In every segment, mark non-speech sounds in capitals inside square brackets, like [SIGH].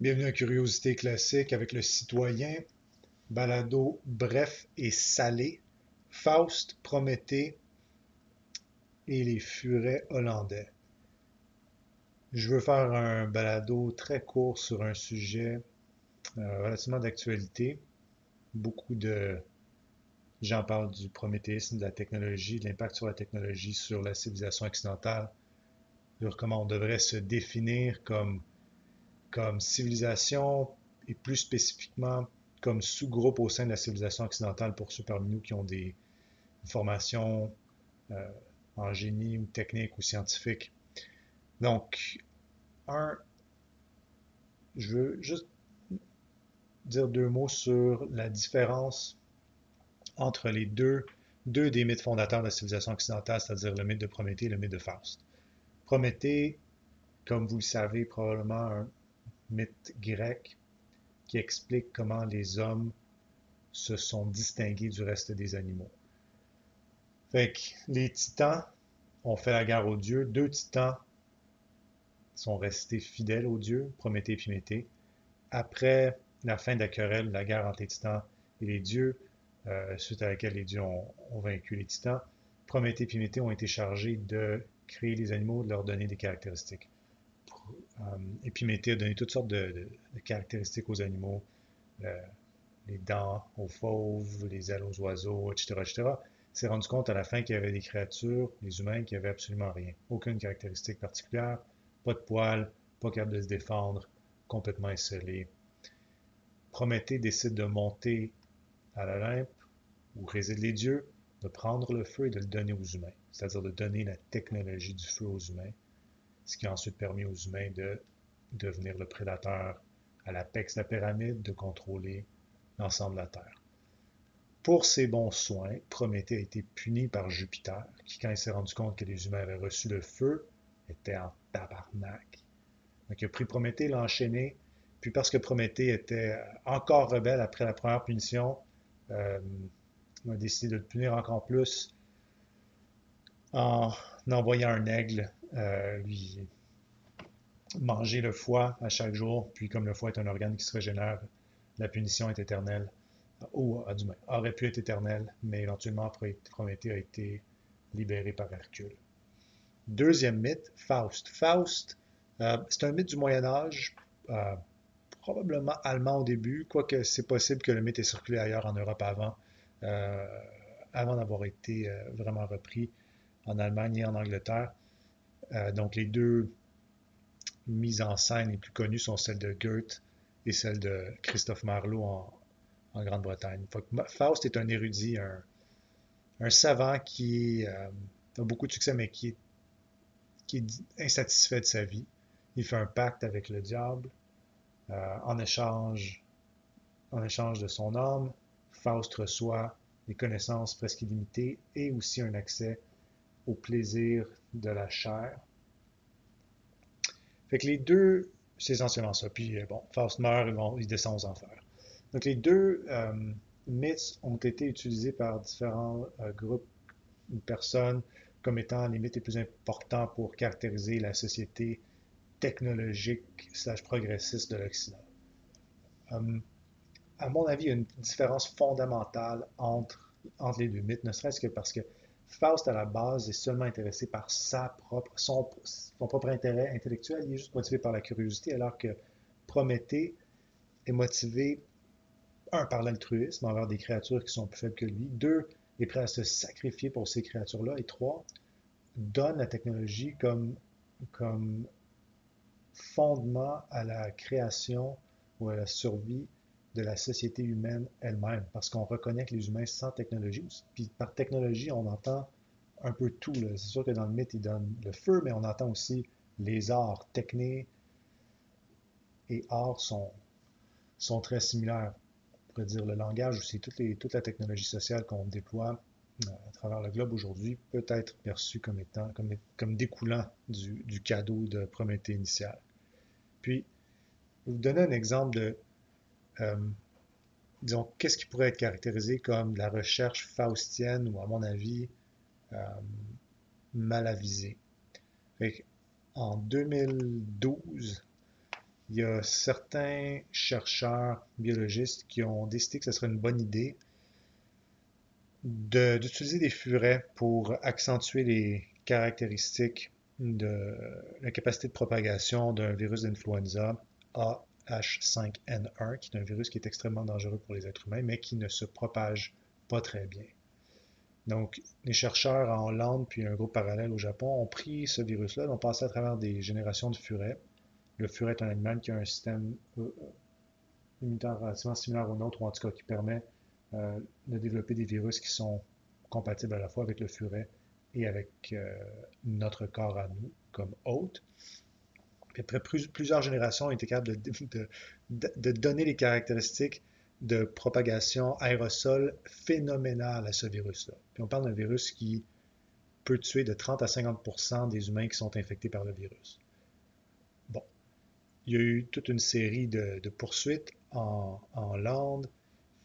Bienvenue à Curiosité classique avec le citoyen, balado bref et salé, Faust, Prométhée et les furets hollandais. Je veux faire un balado très court sur un sujet euh, relativement d'actualité. Beaucoup de gens parlent du prométhéisme, de la technologie, de l'impact sur la technologie sur la civilisation occidentale, sur comment on devrait se définir comme comme civilisation et plus spécifiquement comme sous-groupe au sein de la civilisation occidentale pour ceux parmi nous qui ont des formations euh, en génie ou technique ou scientifique. Donc, un, je veux juste dire deux mots sur la différence entre les deux, deux des mythes fondateurs de la civilisation occidentale, c'est-à-dire le mythe de Prométhée et le mythe de Faust. Prométhée, comme vous le savez, probablement un, mythe grec qui explique comment les hommes se sont distingués du reste des animaux. Fait les titans ont fait la guerre aux dieux. Deux titans sont restés fidèles aux dieux, Prométhée et Piméthée. Après la fin de la querelle, la guerre entre les titans et les dieux, euh, suite à laquelle les dieux ont, ont vaincu les titans, Prométhée et Piméthée ont été chargés de créer les animaux, de leur donner des caractéristiques. Euh, Épiméthée a donné toutes sortes de, caractéristiques aux animaux, euh, les dents aux fauves, les ailes aux oiseaux, etc. etc. s'est rendu compte à la fin qu'il y avait des créatures, les humains, qui n'avaient absolument rien. Aucune caractéristique particulière, pas de poils, pas capable de se défendre, complètement isolé. Prométhée décide de monter à l'Olympe, où résident les dieux, de prendre le feu et de le donner aux humains, c'est-à-dire de donner la technologie du feu aux humains ce qui a ensuite permis aux humains de devenir le prédateur à l'apex de la pyramide, de contrôler l'ensemble de la Terre. Pour ses bons soins, Prométhée a été puni par Jupiter, qui, quand il s'est rendu compte que les humains avaient reçu le feu, était en tabarnak. Donc, il a pris Prométhée, l'a enchaîné, puis parce que Prométhée était encore rebelle après la première punition, euh, il a décidé de le punir encore plus en envoyant un aigle lui manger le foie à chaque jour, puis comme le foie est un organe qui se régénère, la punition est éternelle, ou ah, du aurait pu être éternelle, mais éventuellement Prométhée a été libéré par Hercule. Deuxième mythe, Faust. Faust, euh, c'est un mythe du Moyen Âge, euh, probablement allemand au début, quoique c'est possible que le mythe ait circulé ailleurs en Europe avant, avant d'avoir été vraiment repris en Allemagne et en Angleterre. Euh, donc, les deux mises en scène les plus connues sont celles de Goethe et celle de Christophe Marlowe en, Grande-Bretagne. Faust est un érudit, un, savant qui euh, a beaucoup de succès, mais qui est, insatisfait de sa vie. Il fait un pacte avec le diable euh, en, échange, en échange de son âme. Faust reçoit des connaissances presque illimitées et aussi un accès au plaisir de la chair. Fait que les deux, c'est essentiellement ça. Puis euh, bon, Faust meurt, il descend aux enfers. Donc les deux euh, mythes ont été utilisés par différents euh, groupes ou personnes comme étant les mythes les plus importants pour caractériser la société technologique slash progressiste de l'Occident. à mon avis, il y a une différence fondamentale entre, entre les deux mythes, ne serait-ce que parce que Faust, à la base, est seulement intéressé par sa propre, son, propre intérêt intellectuel. Il est juste motivé par la curiosité, alors que Prométhée est motivé, un, par l'altruisme envers des créatures qui sont plus faibles que lui, deux, est prêt à se sacrifier pour ces créatures-là, et trois, donne la technologie comme, comme fondement à la création ou à la survie de la société humaine elle-même, parce qu'on reconnaît que les humains sans technologie, puis par technologie, on entend un peu tout. C'est sûr que dans le mythe, il donne le feu, mais on entend aussi les arts. Techné et arts sont, sont très similaires. On pourrait dire le langage aussi, toute, toute la technologie sociale qu'on déploie euh, à travers le globe aujourd'hui peut être perçue comme étant, comme, découlant du, cadeau de Prométhée initial. Puis, vous donner un exemple de disons, qu'est-ce qui pourrait être caractérisé comme la recherche faustienne ou, à mon avis, euh, mal avisée? en 2012, il y a certains chercheurs biologistes qui ont décidé que ce serait une bonne idée d'utiliser des furets pour accentuer les caractéristiques de la capacité de propagation d'un virus d'influenza AH5N1, qui est un virus qui est extrêmement dangereux pour les êtres humains, mais qui ne se propage pas très bien. Donc, les chercheurs en Hollande, puis un groupe parallèle au Japon, ont pris ce virus-là, ont passé à travers des générations de furets. Le furet est un animal qui a un système euh, immunitaire relativement similaire au nôtre, ou en tout cas qui permet euh, de développer des virus qui sont compatibles à la fois avec le furet et avec euh, notre corps à nous comme hôte. Après plusieurs générations, on été capable de, donner les caractéristiques de propagation aérosol phénoménales à ce virus-là. Puis on parle d'un virus qui peut tuer de 30 à 50% des humains qui sont infectés par le virus. Bon, il y a eu toute une série de, poursuites en, en Hollande,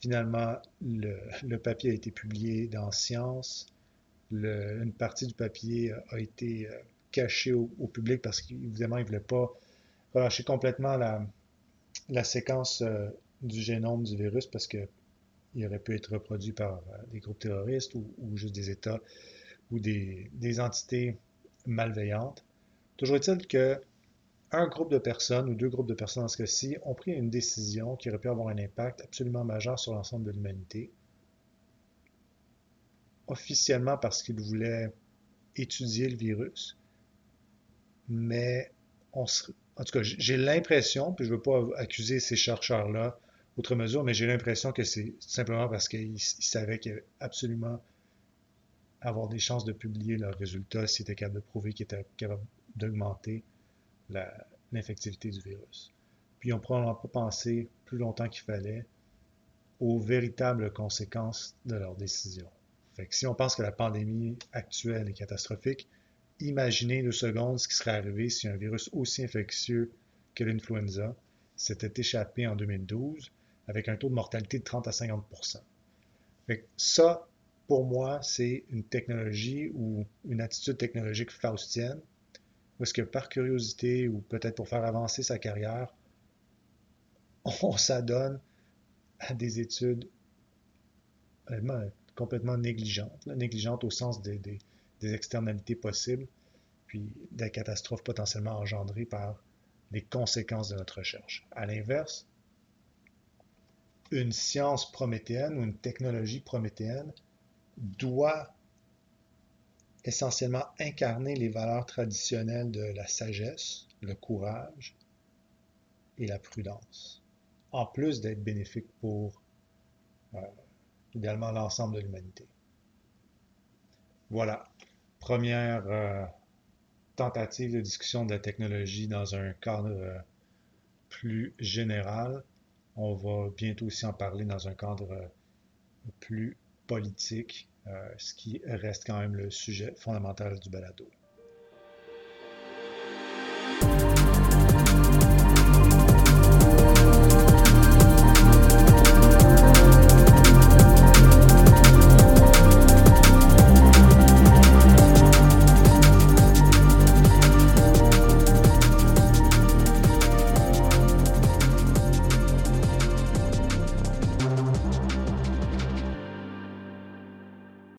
Finalement, le, papier a été publié dans Science. une partie du papier a été cachée au, public parce qu'évidemment, il ne voulait pas relâcher complètement la, séquence euh, du génome du virus parce qu'il aurait pu être reproduit par euh, des groupes terroristes ou, juste des États ou des, des entités malveillantes. Toujours est-il que un groupe de personnes ou deux groupes de personnes dans ce cas-ci ont pris une décision qui aurait pu avoir un impact absolument majeur sur l'ensemble de l'humanité, officiellement parce qu'ils voulaient étudier le virus, mais on en tout cas, j'ai l'impression, puis je ne veux pas accuser ces chercheurs-là outre mesure, mais j'ai l'impression que c'est simplement parce qu'ils savaient qu'il absolument avoir des chances de publier leurs résultats s'ils étaient capables de prouver qu'ils étaient capables d'augmenter l'infectivité du virus. Puis n'ont probablement pas pensé plus longtemps qu'il fallait aux véritables conséquences de leur décision. Fait que si on pense que la pandémie actuelle est catastrophique, imaginez deux secondes ce qui serait arrivé si un virus aussi infectieux que l'influenza s'était échappé en 2012 avec un taux de mortalité de 30 à 50 fait Ça, pour moi, c'est une technologie ou une attitude technologique faustienne ou est-ce que par curiosité ou peut-être pour faire avancer sa carrière, [LAUGHS] on s'adonne à des études complètement négligentes, négligentes au sens des, externalités possibles, puis des catastrophes potentiellement engendrées par les conséquences de notre recherche. À l'inverse, une science prométhéenne ou une technologie prométhéenne doit essentiellement incarner les valeurs traditionnelles de la sagesse, le courage et la prudence, en plus d'être bénéfique pour euh, idéalement l'ensemble de l'humanité. Voilà, première euh, tentative de discussion de la technologie dans un cadre euh, plus général. On va bientôt aussi en parler dans un cadre plus politique euh, ce qui reste quand même le sujet fondamental du balado.